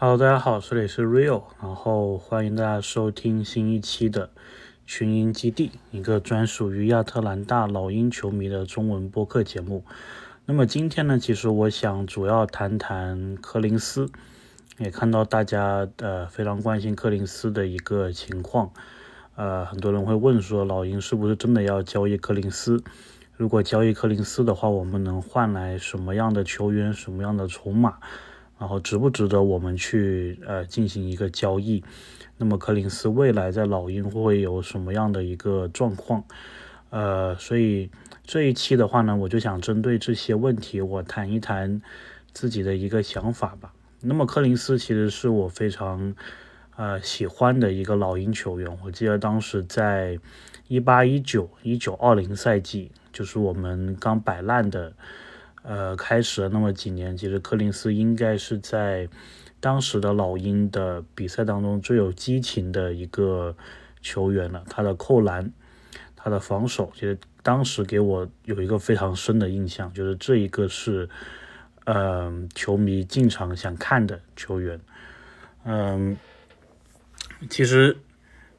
Hello，大家好，这里是 Real，然后欢迎大家收听新一期的群英基地，一个专属于亚特兰大老鹰球迷的中文播客节目。那么今天呢，其实我想主要谈谈柯林斯，也看到大家呃非常关心柯林斯的一个情况，呃，很多人会问说，老鹰是不是真的要交易柯林斯？如果交易柯林斯的话，我们能换来什么样的球员，什么样的筹码？然后值不值得我们去呃进行一个交易？那么柯林斯未来在老鹰会有什么样的一个状况？呃，所以这一期的话呢，我就想针对这些问题，我谈一谈自己的一个想法吧。那么柯林斯其实是我非常呃喜欢的一个老鹰球员。我记得当时在一八一九一九二零赛季，就是我们刚摆烂的。呃，开始了那么几年，其实柯林斯应该是在当时的老鹰的比赛当中最有激情的一个球员了。他的扣篮，他的防守，其实当时给我有一个非常深的印象，就是这一个是，嗯，球迷进场想看的球员。嗯，其实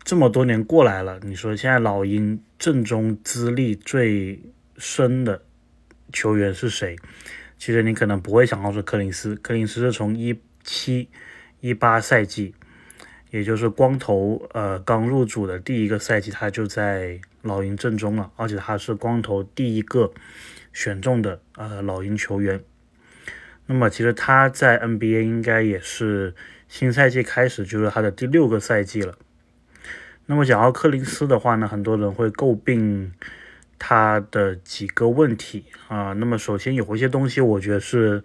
这么多年过来了，你说现在老鹰阵中资历最深的。球员是谁？其实你可能不会想到是柯林斯。柯林斯是从一七一八赛季，也就是光头呃刚入主的第一个赛季，他就在老鹰阵中了，而且他是光头第一个选中的呃老鹰球员。那么其实他在 NBA 应该也是新赛季开始就是他的第六个赛季了。那么讲到柯林斯的话呢，很多人会诟病。他的几个问题啊，那么首先有一些东西我觉得是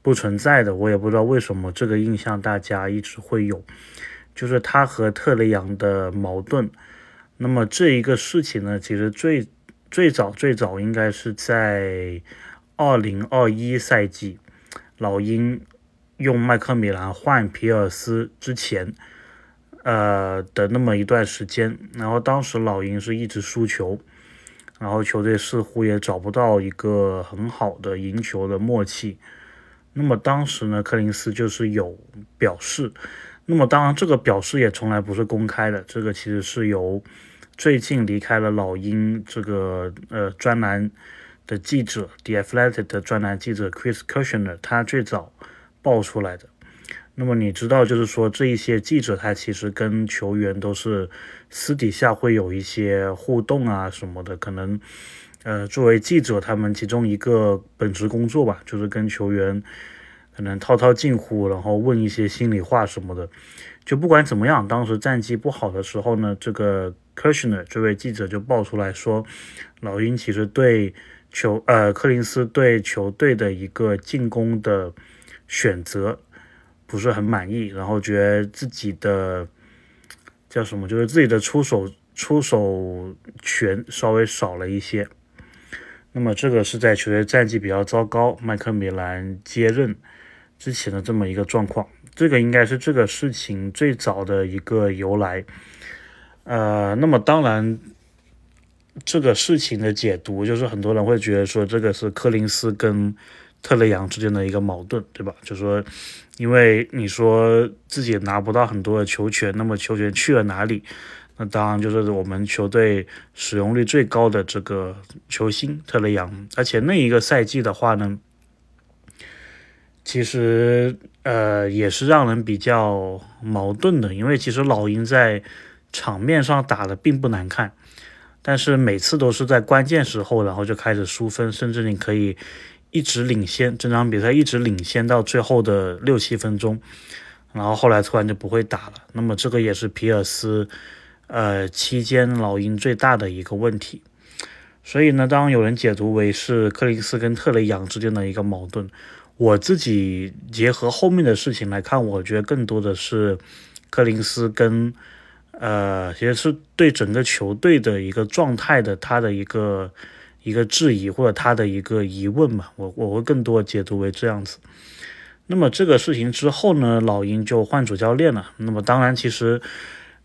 不存在的，我也不知道为什么这个印象大家一直会有，就是他和特雷杨的矛盾。那么这一个事情呢，其实最最早最早应该是在二零二一赛季，老鹰用麦克米兰换皮尔斯之前，呃的那么一段时间，然后当时老鹰是一直输球。然后球队似乎也找不到一个很好的赢球的默契。那么当时呢，柯林斯就是有表示。那么当然，这个表示也从来不是公开的。这个其实是由最近离开了老鹰这个呃专栏的记者，The Athletic 的专栏记者 Chris Kushner 他最早爆出来的。那么你知道，就是说这一些记者他其实跟球员都是私底下会有一些互动啊什么的，可能呃作为记者，他们其中一个本职工作吧，就是跟球员可能套套近乎，然后问一些心里话什么的。就不管怎么样，当时战绩不好的时候呢，这个 Kushner 这位记者就爆出来说，老鹰其实对球呃柯林斯对球队的一个进攻的选择。不是很满意，然后觉得自己的叫什么，就是自己的出手出手权稍微少了一些。那么这个是在球队战绩比较糟糕，麦克米兰接任之前的这么一个状况。这个应该是这个事情最早的一个由来。呃，那么当然，这个事情的解读就是很多人会觉得说，这个是柯林斯跟特雷杨之间的一个矛盾，对吧？就说。因为你说自己拿不到很多的球权，那么球权去了哪里？那当然就是我们球队使用率最高的这个球星特雷杨。而且那一个赛季的话呢，其实呃也是让人比较矛盾的，因为其实老鹰在场面上打的并不难看，但是每次都是在关键时候，然后就开始输分，甚至你可以。一直领先，整场比赛一直领先到最后的六七分钟，然后后来突然就不会打了。那么这个也是皮尔斯，呃，期间老鹰最大的一个问题。所以呢，当有人解读为是克林斯跟特雷杨之间的一个矛盾，我自己结合后面的事情来看，我觉得更多的是克林斯跟，呃，其实是对整个球队的一个状态的他的一个。一个质疑或者他的一个疑问嘛，我我会更多解读为这样子。那么这个事情之后呢，老鹰就换主教练了。那么当然，其实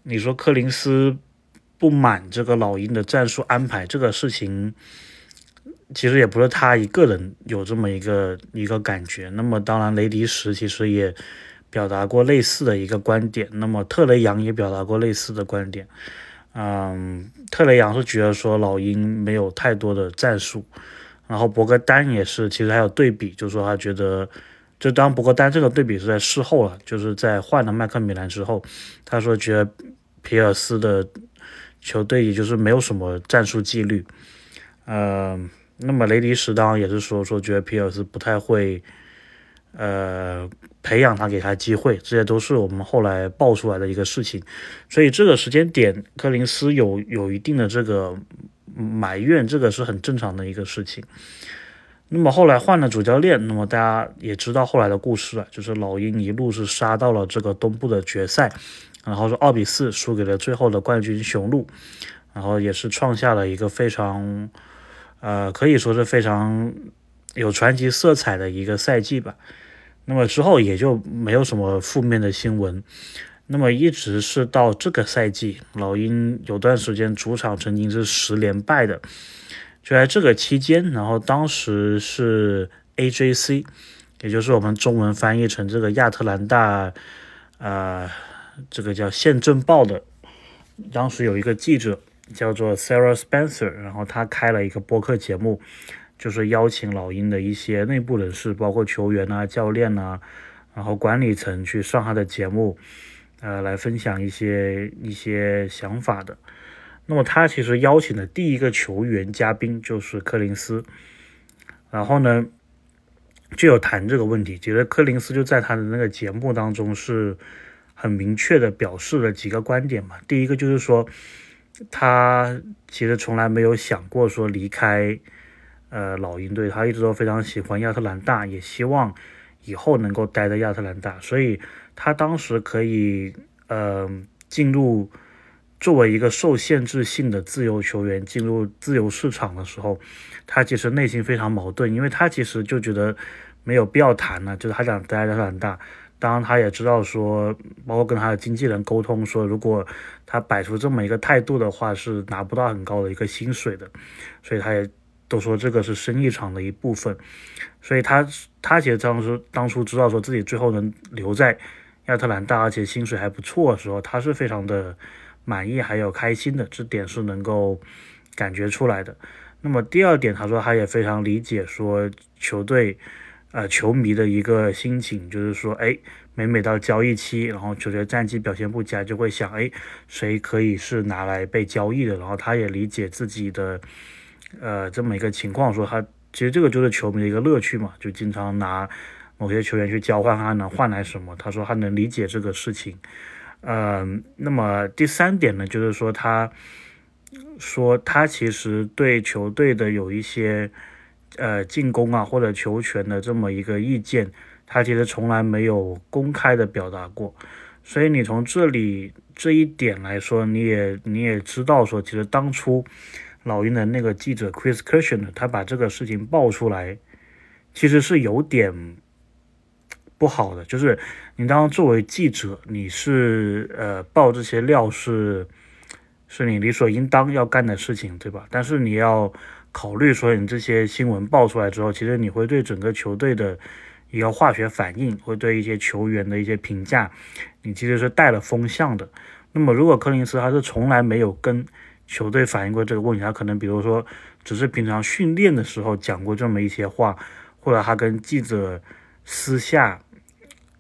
你说柯林斯不满这个老鹰的战术安排，这个事情其实也不是他一个人有这么一个一个感觉。那么当然，雷迪什其实也表达过类似的一个观点。那么特雷杨也表达过类似的观点。嗯，特雷杨是觉得说老鹰没有太多的战术，然后博格丹也是，其实还有对比，就是说他觉得，就当博格丹这个对比是在事后了，就是在换了麦克米兰之后，他说觉得皮尔斯的球队也就是没有什么战术纪律。嗯，那么雷迪什当也是说说觉得皮尔斯不太会。呃，培养他，给他机会，这些都是我们后来爆出来的一个事情，所以这个时间点，柯林斯有有一定的这个埋怨，这个是很正常的一个事情。那么后来换了主教练，那么大家也知道后来的故事了，就是老鹰一路是杀到了这个东部的决赛，然后是二比四输给了最后的冠军雄鹿，然后也是创下了一个非常，呃，可以说是非常有传奇色彩的一个赛季吧。那么之后也就没有什么负面的新闻。那么一直是到这个赛季，老鹰有段时间主场曾经是十连败的。就在这个期间，然后当时是 AJC，也就是我们中文翻译成这个亚特兰大，呃，这个叫县政报的，当时有一个记者叫做 Sarah Spencer，然后他开了一个播客节目。就是邀请老鹰的一些内部人士，包括球员啊、教练啊，然后管理层去上他的节目，呃，来分享一些一些想法的。那么他其实邀请的第一个球员嘉宾就是柯林斯，然后呢就有谈这个问题，觉得柯林斯就在他的那个节目当中是很明确的表示了几个观点嘛。第一个就是说，他其实从来没有想过说离开。呃，老鹰队他一直都非常喜欢亚特兰大，也希望以后能够待在亚特兰大，所以他当时可以呃进入作为一个受限制性的自由球员进入自由市场的时候，他其实内心非常矛盾，因为他其实就觉得没有必要谈了，就是他想待在亚特兰大，当然他也知道说，包括跟他的经纪人沟通说，如果他摆出这么一个态度的话，是拿不到很高的一个薪水的，所以他也。都说这个是生意场的一部分，所以他他其实当初当初知道说自己最后能留在亚特兰大，而且薪水还不错的时候，他是非常的满意还有开心的，这点是能够感觉出来的。那么第二点，他说他也非常理解说球队呃球迷的一个心情，就是说哎，每每到交易期，然后球队战绩表现不佳，就会想哎谁可以是拿来被交易的，然后他也理解自己的。呃，这么一个情况，说他其实这个就是球迷的一个乐趣嘛，就经常拿某些球员去交换，他能换来什么？他说他能理解这个事情。嗯，那么第三点呢，就是说他说他其实对球队的有一些呃进攻啊或者球权的这么一个意见，他其实从来没有公开的表达过。所以你从这里这一点来说，你也你也知道说，其实当初。老鹰的那个记者 Chris k i r s h n 他把这个事情爆出来，其实是有点不好的。就是你当作为记者，你是呃爆这些料是是你理所应当要干的事情，对吧？但是你要考虑说，你这些新闻爆出来之后，其实你会对整个球队的一个化学反应，会对一些球员的一些评价，你其实是带了风向的。那么如果柯林斯他是从来没有跟球队反映过这个问题，他可能比如说只是平常训练的时候讲过这么一些话，或者他跟记者私下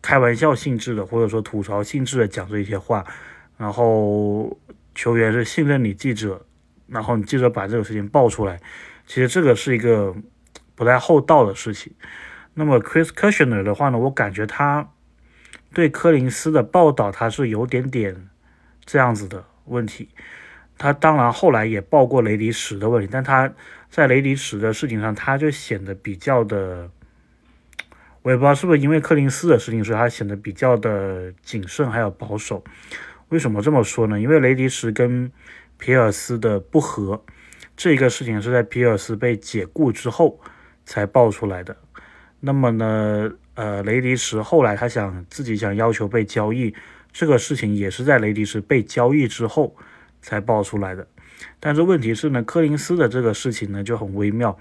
开玩笑性质的，或者说吐槽性质的讲这一些话，然后球员是信任你记者，然后你记者把这个事情爆出来，其实这个是一个不太厚道的事情。那么 Chris k i r s h n e r 的话呢，我感觉他对柯林斯的报道他是有点点这样子的问题。他当然后来也报过雷迪史的问题，但他在雷迪史的事情上，他就显得比较的，我也不知道是不是因为柯林斯的事情，所以他显得比较的谨慎还有保守。为什么这么说呢？因为雷迪什跟皮尔斯的不和，这个事情是在皮尔斯被解雇之后才爆出来的。那么呢，呃，雷迪什后来他想自己想要求被交易，这个事情也是在雷迪什被交易之后。才爆出来的，但是问题是呢，柯林斯的这个事情呢就很微妙。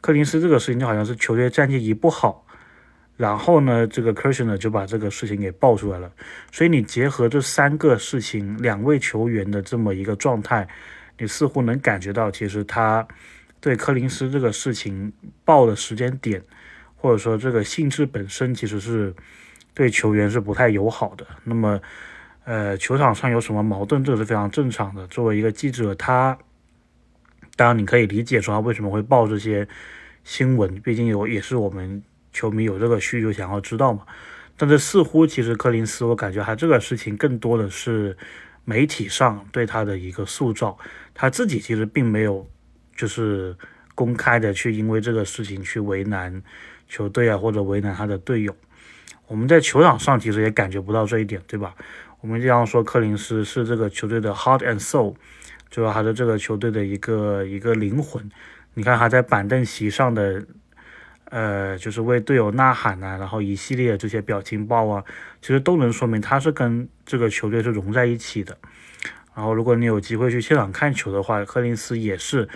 柯林斯这个事情就好像是球队战绩一不好，然后呢，这个 Kershner 呢就把这个事情给爆出来了。所以你结合这三个事情，两位球员的这么一个状态，你似乎能感觉到，其实他对柯林斯这个事情爆的时间点，或者说这个性质本身，其实是对球员是不太友好的。那么，呃，球场上有什么矛盾，这是非常正常的。作为一个记者，他当然你可以理解说他为什么会报这些新闻，毕竟有也是我们。球迷有这个需求想要知道嘛？但是似乎其实柯林斯，我感觉他这个事情更多的是媒体上对他的一个塑造，他自己其实并没有就是公开的去因为这个事情去为难球队啊，或者为难他的队友。我们在球场上其实也感觉不到这一点，对吧？我们经常说柯林斯是这个球队的 heart and soul，就是他的这个球队的一个一个灵魂。你看他在板凳席上的。呃，就是为队友呐喊呐，然后一系列这些表情包啊，其实都能说明他是跟这个球队是融在一起的。然后，如果你有机会去现场看球的话，柯林斯也是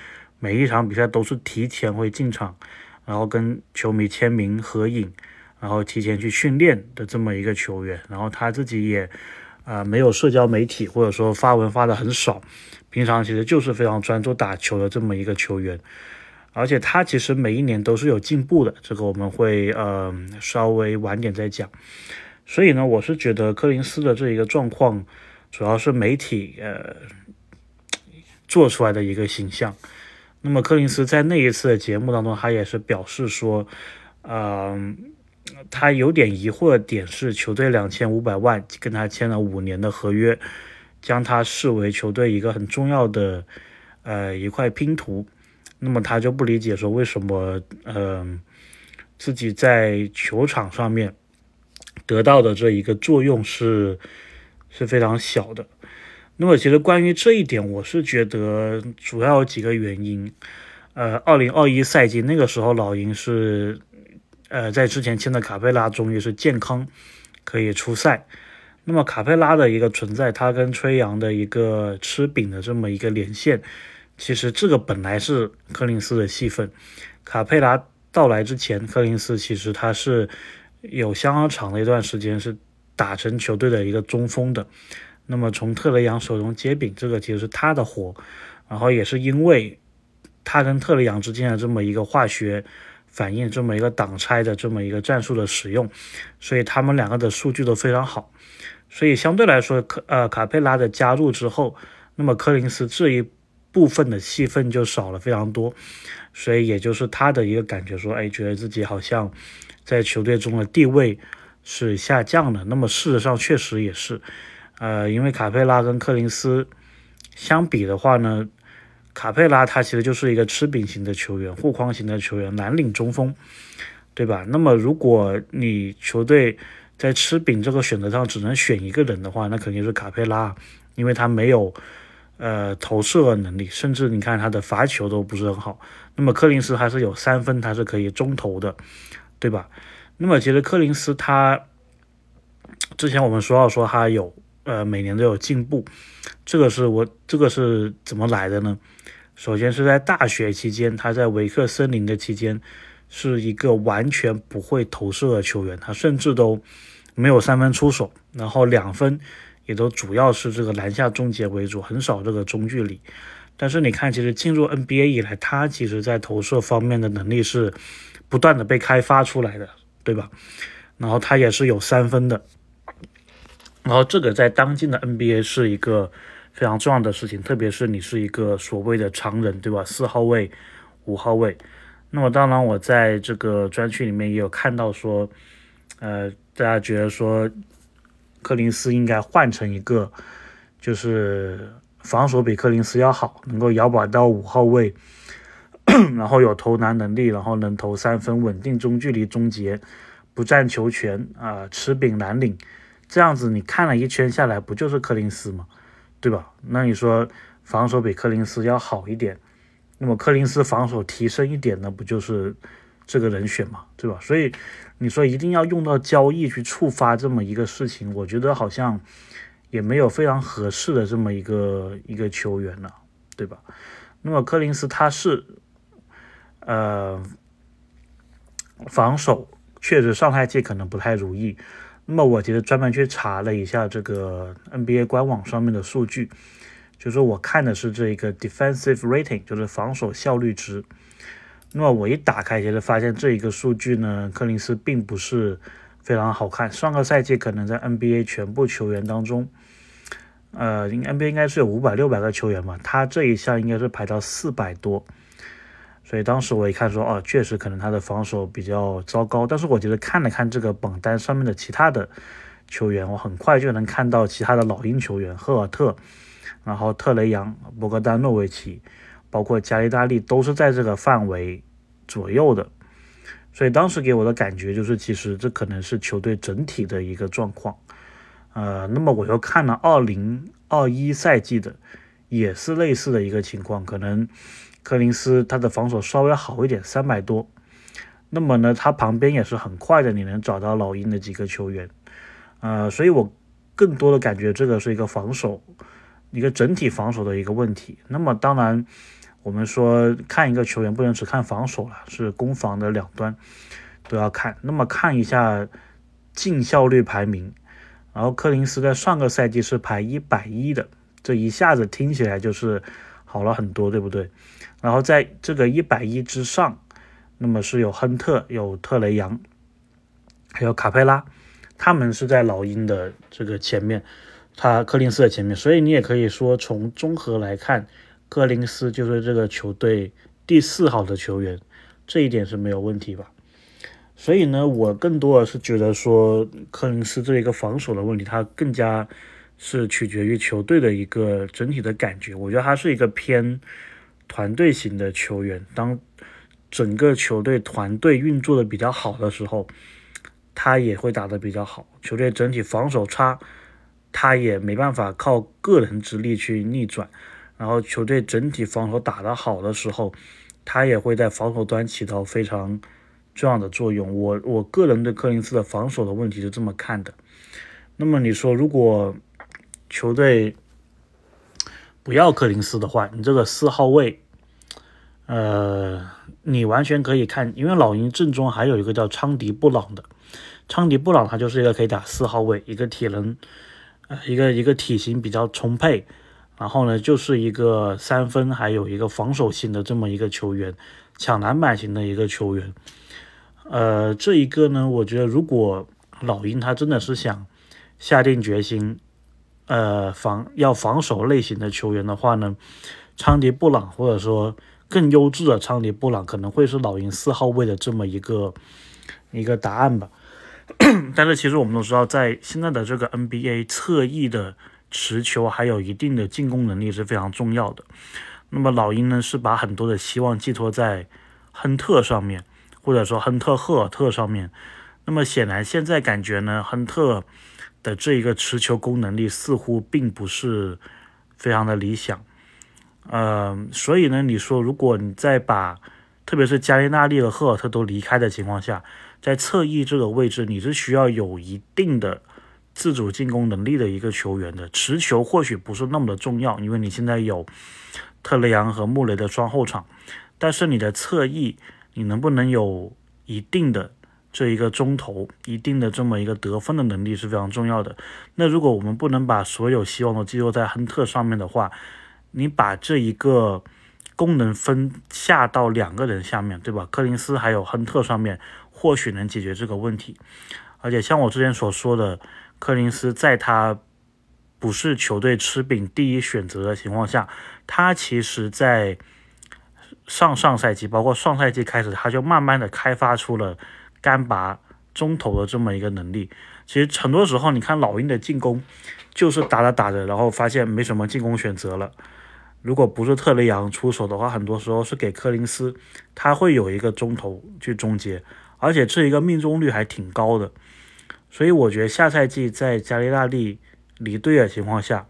每一场比赛都是提前会进场，然后跟球迷签名合影，然后提前去训练的这么一个球员。然后他自己也啊没有社交媒体，或者说发文发的很少，平常其实就是非常专注打球的这么一个球员。而且他其实每一年都是有进步的，这个我们会呃稍微晚点再讲。所以呢，我是觉得柯林斯的这一个状况，主要是媒体呃做出来的一个形象。那么柯林斯在那一次的节目当中，他也是表示说，嗯，他有点疑惑的点是，球队两千五百万跟他签了五年的合约，将他视为球队一个很重要的呃一块拼图。那么他就不理解说为什么，嗯，自己在球场上面得到的这一个作用是是非常小的。那么其实关于这一点，我是觉得主要有几个原因。呃，二零二一赛季那个时候，老鹰是呃在之前签的卡佩拉终于是健康可以出赛。那么卡佩拉的一个存在，他跟吹杨的一个吃饼的这么一个连线。其实这个本来是柯林斯的戏份，卡佩拉到来之前，柯林斯其实他是有相当长的一段时间是打成球队的一个中锋的。那么从特雷杨手中接饼，这个其实是他的活。然后也是因为他跟特雷杨之间的这么一个化学反应，这么一个挡拆的这么一个战术的使用，所以他们两个的数据都非常好。所以相对来说，呃卡佩拉的加入之后，那么柯林斯这一。部分的戏份就少了非常多，所以也就是他的一个感觉说，哎，觉得自己好像在球队中的地位是下降的。那么事实上确实也是，呃，因为卡佩拉跟柯林斯相比的话呢，卡佩拉他其实就是一个吃饼型的球员，护框型的球员，蓝领中锋，对吧？那么如果你球队在吃饼这个选择上只能选一个人的话，那肯定是卡佩拉，因为他没有。呃，投射能力，甚至你看他的罚球都不是很好。那么柯林斯还是有三分，他是可以中投的，对吧？那么其实柯林斯他之前我们说到说他有呃每年都有进步，这个是我这个是怎么来的呢？首先是在大学期间，他在维克森林的期间是一个完全不会投射的球员，他甚至都没有三分出手，然后两分。也都主要是这个篮下终结为主，很少这个中距离。但是你看，其实进入 NBA 以来，他其实在投射方面的能力是不断的被开发出来的，对吧？然后他也是有三分的。然后这个在当今的 NBA 是一个非常重要的事情，特别是你是一个所谓的常人，对吧？四号位、五号位。那么当然，我在这个专区里面也有看到说，呃，大家觉得说。柯林斯应该换成一个，就是防守比柯林斯要好，能够摇摆到五号位，然后有投篮能力，然后能投三分，稳定中距离终结，不占球权啊，持柄难领，这样子你看了一圈下来，不就是柯林斯吗？对吧？那你说防守比柯林斯要好一点，那么柯林斯防守提升一点，那不就是这个人选嘛？对吧？所以。你说一定要用到交易去触发这么一个事情，我觉得好像也没有非常合适的这么一个一个球员了，对吧？那么柯林斯他是呃防守确实上赛季可能不太如意。那么我觉得专门去查了一下这个 NBA 官网上面的数据，就是我看的是这一个 defensive rating，就是防守效率值。那么我一打开，其实发现这一个数据呢，柯林斯并不是非常好看。上个赛季可能在 NBA 全部球员当中，呃，NBA 应该是有五百六百个球员嘛，他这一项应该是排到四百多。所以当时我一看说，哦，确实可能他的防守比较糟糕。但是我觉得看了看这个榜单上面的其他的球员，我很快就能看到其他的老鹰球员，赫尔特，然后特雷杨、博格丹诺维奇，包括加利大利都是在这个范围左右的。所以当时给我的感觉就是，其实这可能是球队整体的一个状况。呃，那么我又看了二零二一赛季的，也是类似的一个情况，可能。柯林斯他的防守稍微好一点，三百多。那么呢，他旁边也是很快的，你能找到老鹰的几个球员。呃，所以我更多的感觉这个是一个防守，一个整体防守的一个问题。那么当然，我们说看一个球员不能只看防守了，是攻防的两端都要看。那么看一下净效率排名，然后柯林斯在上个赛季是排一百一的，这一下子听起来就是好了很多，对不对？然后在这个一百一之上，那么是有亨特、有特雷杨，还有卡佩拉，他们是在老鹰的这个前面，他柯林斯的前面，所以你也可以说从综合来看，柯林斯就是这个球队第四好的球员，这一点是没有问题吧？所以呢，我更多的是觉得说柯林斯这一个防守的问题，他更加是取决于球队的一个整体的感觉，我觉得他是一个偏。团队型的球员，当整个球队团队运作的比较好的时候，他也会打得比较好。球队整体防守差，他也没办法靠个人之力去逆转。然后球队整体防守打得好的时候，他也会在防守端起到非常重要的作用。我我个人对柯林斯的防守的问题是这么看的。那么你说，如果球队？不要柯林斯的话，你这个四号位，呃，你完全可以看，因为老鹰正中还有一个叫昌迪布朗的，昌迪布朗他就是一个可以打四号位，一个体能，呃，一个一个体型比较充沛，然后呢，就是一个三分还有一个防守型的这么一个球员，抢篮板型的一个球员，呃，这一个呢，我觉得如果老鹰他真的是想下定决心。呃，防要防守类型的球员的话呢，昌迪布朗或者说更优质的昌迪布朗可能会是老鹰四号位的这么一个一个答案吧。但是其实我们都知道，在现在的这个 NBA 侧翼的持球还有一定的进攻能力是非常重要的。那么老鹰呢是把很多的希望寄托在亨特上面，或者说亨特赫尔特上面。那么显然现在感觉呢，亨特。的这一个持球攻能力似乎并不是非常的理想，呃，所以呢，你说如果你再把，特别是加利纳利和赫尔特都离开的情况下，在侧翼这个位置，你是需要有一定的自主进攻能力的一个球员的。持球或许不是那么的重要，因为你现在有特雷杨和穆雷的双后场，但是你的侧翼，你能不能有一定的？这一个中投一定的这么一个得分的能力是非常重要的。那如果我们不能把所有希望都寄托在亨特上面的话，你把这一个功能分下到两个人下面对吧？柯林斯还有亨特上面，或许能解决这个问题。而且像我之前所说的，柯林斯在他不是球队吃饼第一选择的情况下，他其实在上上赛季，包括上赛季开始，他就慢慢的开发出了。干拔中投的这么一个能力，其实很多时候你看老鹰的进攻，就是打着打着，然后发现没什么进攻选择了。如果不是特雷杨出手的话，很多时候是给柯林斯，他会有一个中投去终结，而且这一个命中率还挺高的。所以我觉得下赛季在加利纳利离队的情况下，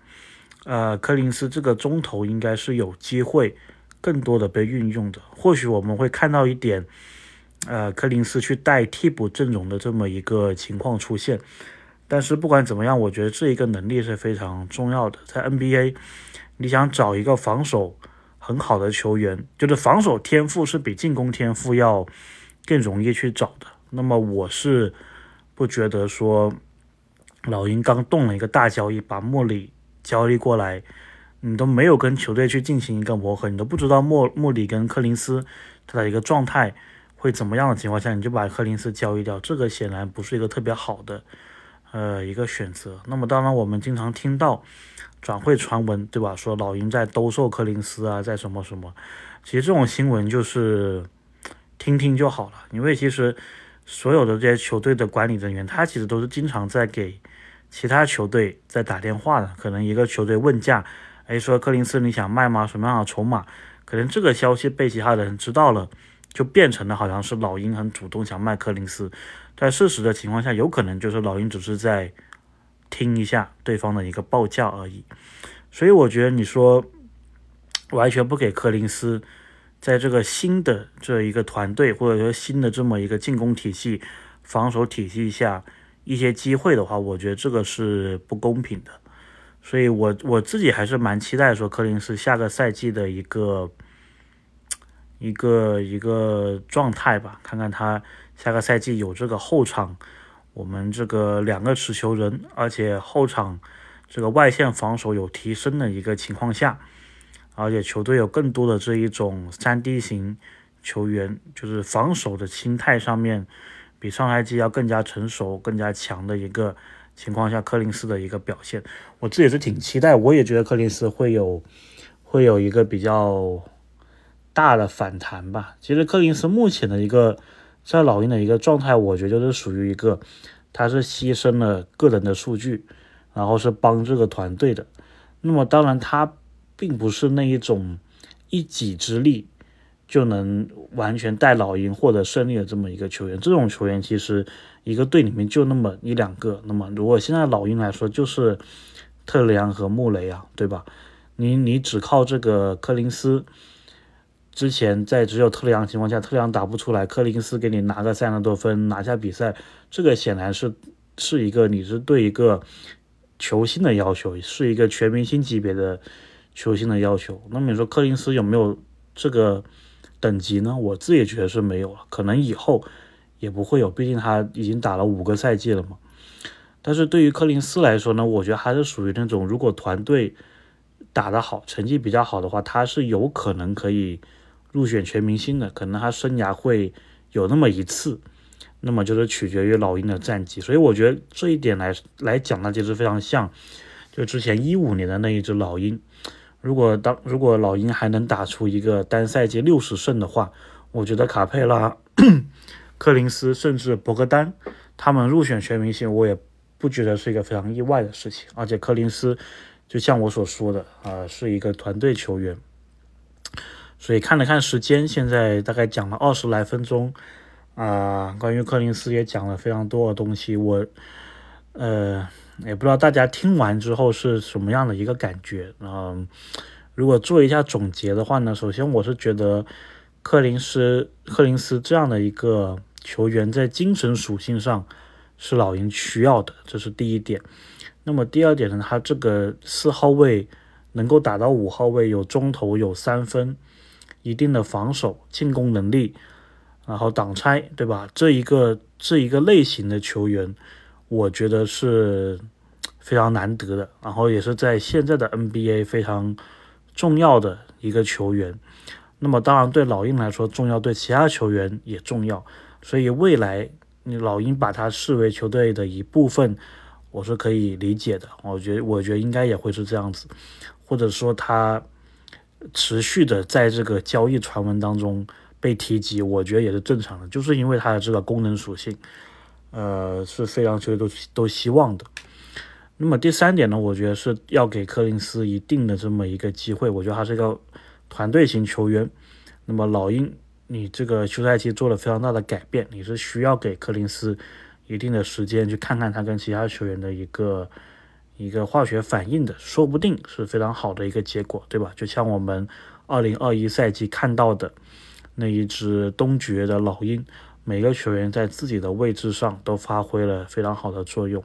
呃，柯林斯这个中投应该是有机会更多的被运用的。或许我们会看到一点。呃，柯林斯去带替补阵容的这么一个情况出现，但是不管怎么样，我觉得这一个能力是非常重要的。在 NBA，你想找一个防守很好的球员，就是防守天赋是比进攻天赋要更容易去找的。那么我是不觉得说老鹰刚动了一个大交易，把莫里交易过来，你都没有跟球队去进行一个磨合，你都不知道莫莫里跟柯林斯他的一个状态会怎么样的情况下，你就把柯林斯交易掉，这个显然不是一个特别好的呃一个选择。那么当然我们经常听到转会传闻，对吧？说老鹰在兜售柯林斯啊，在什么什么，其实这种新闻就是听听就好了，因为其实。所有的这些球队的管理人员，他其实都是经常在给其他球队在打电话的。可能一个球队问价，哎，说柯林斯你想卖吗？什么样的筹码？可能这个消息被其他人知道了，就变成了好像是老鹰很主动想卖柯林斯。在事实的情况下，有可能就是老鹰只是在听一下对方的一个报价而已。所以我觉得你说完全不给柯林斯。在这个新的这一个团队，或者说新的这么一个进攻体系、防守体系下一些机会的话，我觉得这个是不公平的。所以，我我自己还是蛮期待说，柯林斯下个赛季的一个一个一个状态吧，看看他下个赛季有这个后场，我们这个两个持球人，而且后场这个外线防守有提升的一个情况下。而且球队有更多的这一种三 D 型球员，就是防守的心态上面比上赛季要更加成熟、更加强的一个情况下，柯林斯的一个表现，我自己是挺期待。我也觉得柯林斯会有会有一个比较大的反弹吧。其实柯林斯目前的一个在老鹰的一个状态，我觉得就是属于一个他是牺牲了个人的数据，然后是帮这个团队的。那么当然他。并不是那一种一己之力就能完全带老鹰获得胜利的这么一个球员。这种球员其实一个队里面就那么一两个。那么如果现在老鹰来说，就是特雷杨和穆雷啊，对吧？你你只靠这个柯林斯，之前在只有特雷杨情况下，特雷杨打不出来，柯林斯给你拿个三十多分拿下比赛，这个显然是是一个你是对一个球星的要求，是一个全明星级别的。球星的要求，那么你说柯林斯有没有这个等级呢？我自己觉得是没有了，可能以后也不会有，毕竟他已经打了五个赛季了嘛。但是对于柯林斯来说呢，我觉得还是属于那种，如果团队打得好，成绩比较好的话，他是有可能可以入选全明星的，可能他生涯会有那么一次，那么就是取决于老鹰的战绩。所以我觉得这一点来来讲呢，就是非常像，就之前一五年的那一只老鹰。如果当如果老鹰还能打出一个单赛季六十胜的话，我觉得卡佩拉、柯林斯甚至博格丹他们入选全明星，我也不觉得是一个非常意外的事情。而且柯林斯就像我所说的啊，是一个团队球员。所以看了看时间，现在大概讲了二十来分钟啊，关于柯林斯也讲了非常多的东西，我呃。也不知道大家听完之后是什么样的一个感觉。嗯，如果做一下总结的话呢，首先我是觉得柯林斯柯林斯这样的一个球员在精神属性上是老鹰需要的，这是第一点。那么第二点呢，他这个四号位能够打到五号位，有中投，有三分，一定的防守进攻能力，然后挡拆，对吧？这一个这一个类型的球员。我觉得是非常难得的，然后也是在现在的 NBA 非常重要的一个球员。那么当然对老鹰来说重要，对其他球员也重要。所以未来你老鹰把他视为球队的一部分，我是可以理解的。我觉得我觉得应该也会是这样子，或者说他持续的在这个交易传闻当中被提及，我觉得也是正常的，就是因为他的这个功能属性。呃，是非常球队都都希望的。那么第三点呢，我觉得是要给柯林斯一定的这么一个机会。我觉得他是一个团队型球员。那么老鹰，你这个休赛期做了非常大的改变，你是需要给柯林斯一定的时间去看看他跟其他球员的一个一个化学反应的，说不定是非常好的一个结果，对吧？就像我们二零二一赛季看到的那一支东决的老鹰。每个球员在自己的位置上都发挥了非常好的作用。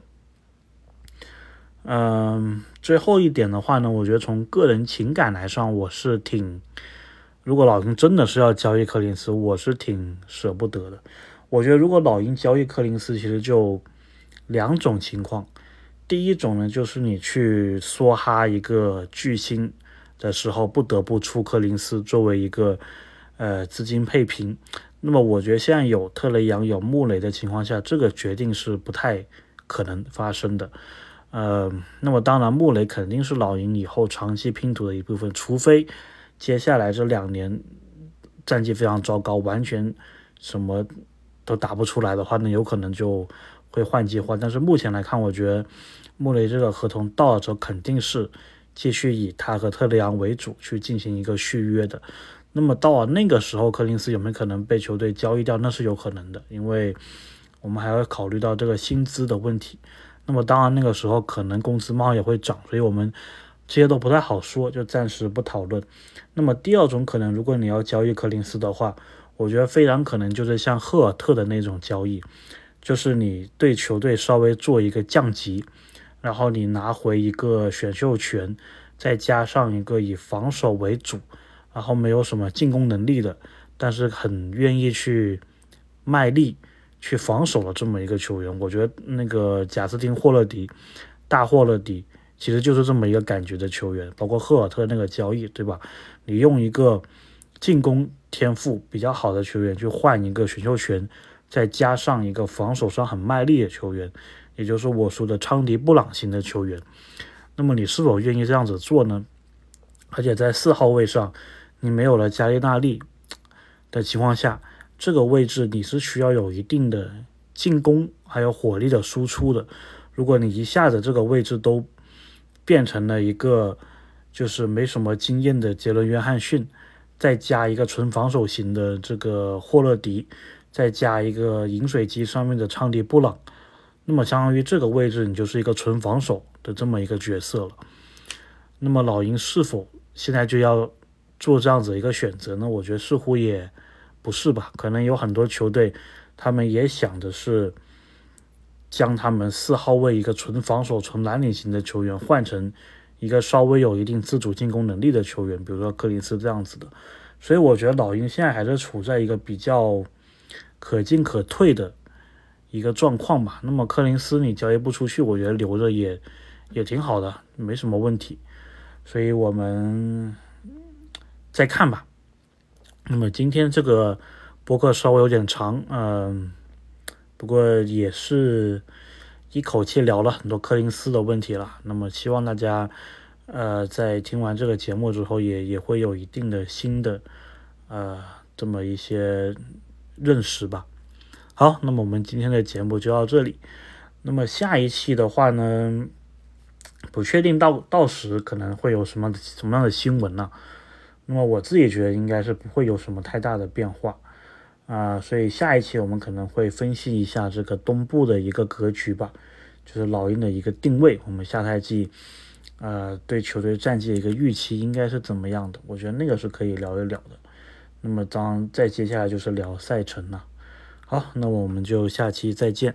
嗯，最后一点的话呢，我觉得从个人情感来上，我是挺，如果老鹰真的是要交易柯林斯，我是挺舍不得的。我觉得如果老鹰交易柯林斯，其实就两种情况。第一种呢，就是你去梭哈一个巨星的时候，不得不出柯林斯作为一个呃资金配平。那么我觉得现在有特雷杨有穆雷的情况下，这个决定是不太可能发生的。呃，那么当然穆雷肯定是老鹰以后长期拼图的一部分，除非接下来这两年战绩非常糟糕，完全什么都打不出来的话，那有可能就会换计划。但是目前来看，我觉得穆雷这个合同到了之后，肯定是继续以他和特雷杨为主去进行一个续约的。那么到了那个时候，柯林斯有没有可能被球队交易掉？那是有可能的，因为我们还要考虑到这个薪资的问题。那么当然，那个时候可能工资帽也会涨，所以我们这些都不太好说，就暂时不讨论。那么第二种可能，如果你要交易柯林斯的话，我觉得非常可能就是像赫尔特的那种交易，就是你对球队稍微做一个降级，然后你拿回一个选秀权，再加上一个以防守为主。然后没有什么进攻能力的，但是很愿意去卖力去防守的这么一个球员，我觉得那个贾斯汀·霍勒迪、大霍勒迪其实就是这么一个感觉的球员。包括赫尔特那个交易，对吧？你用一个进攻天赋比较好的球员去换一个选秀权，再加上一个防守上很卖力的球员，也就是我说的昌迪·布朗型的球员，那么你是否愿意这样子做呢？而且在四号位上。你没有了加利纳利的情况下，这个位置你是需要有一定的进攻还有火力的输出的。如果你一下子这个位置都变成了一个就是没什么经验的杰伦约翰逊，再加一个纯防守型的这个霍勒迪，再加一个饮水机上面的昌迪布朗，那么相当于这个位置你就是一个纯防守的这么一个角色了。那么老鹰是否现在就要？做这样子一个选择呢，我觉得似乎也不是吧。可能有很多球队，他们也想的是将他们四号位一个纯防守、纯蓝领型的球员换成一个稍微有一定自主进攻能力的球员，比如说柯林斯这样子的。所以我觉得老鹰现在还是处在一个比较可进可退的一个状况吧。那么柯林斯你交易不出去，我觉得留着也也挺好的，没什么问题。所以我们。再看吧。那么今天这个播客稍微有点长，嗯，不过也是一口气聊了很多柯林斯的问题了。那么希望大家，呃，在听完这个节目之后，也也会有一定的新的，呃，这么一些认识吧。好，那么我们今天的节目就到这里。那么下一期的话呢，不确定到到时可能会有什么什么样的新闻呢？那么我自己觉得应该是不会有什么太大的变化，啊，所以下一期我们可能会分析一下这个东部的一个格局吧，就是老鹰的一个定位，我们下赛季，呃，对球队战绩的一个预期应该是怎么样的？我觉得那个是可以聊一聊的。那么当再接下来就是聊赛程了。好，那我们就下期再见。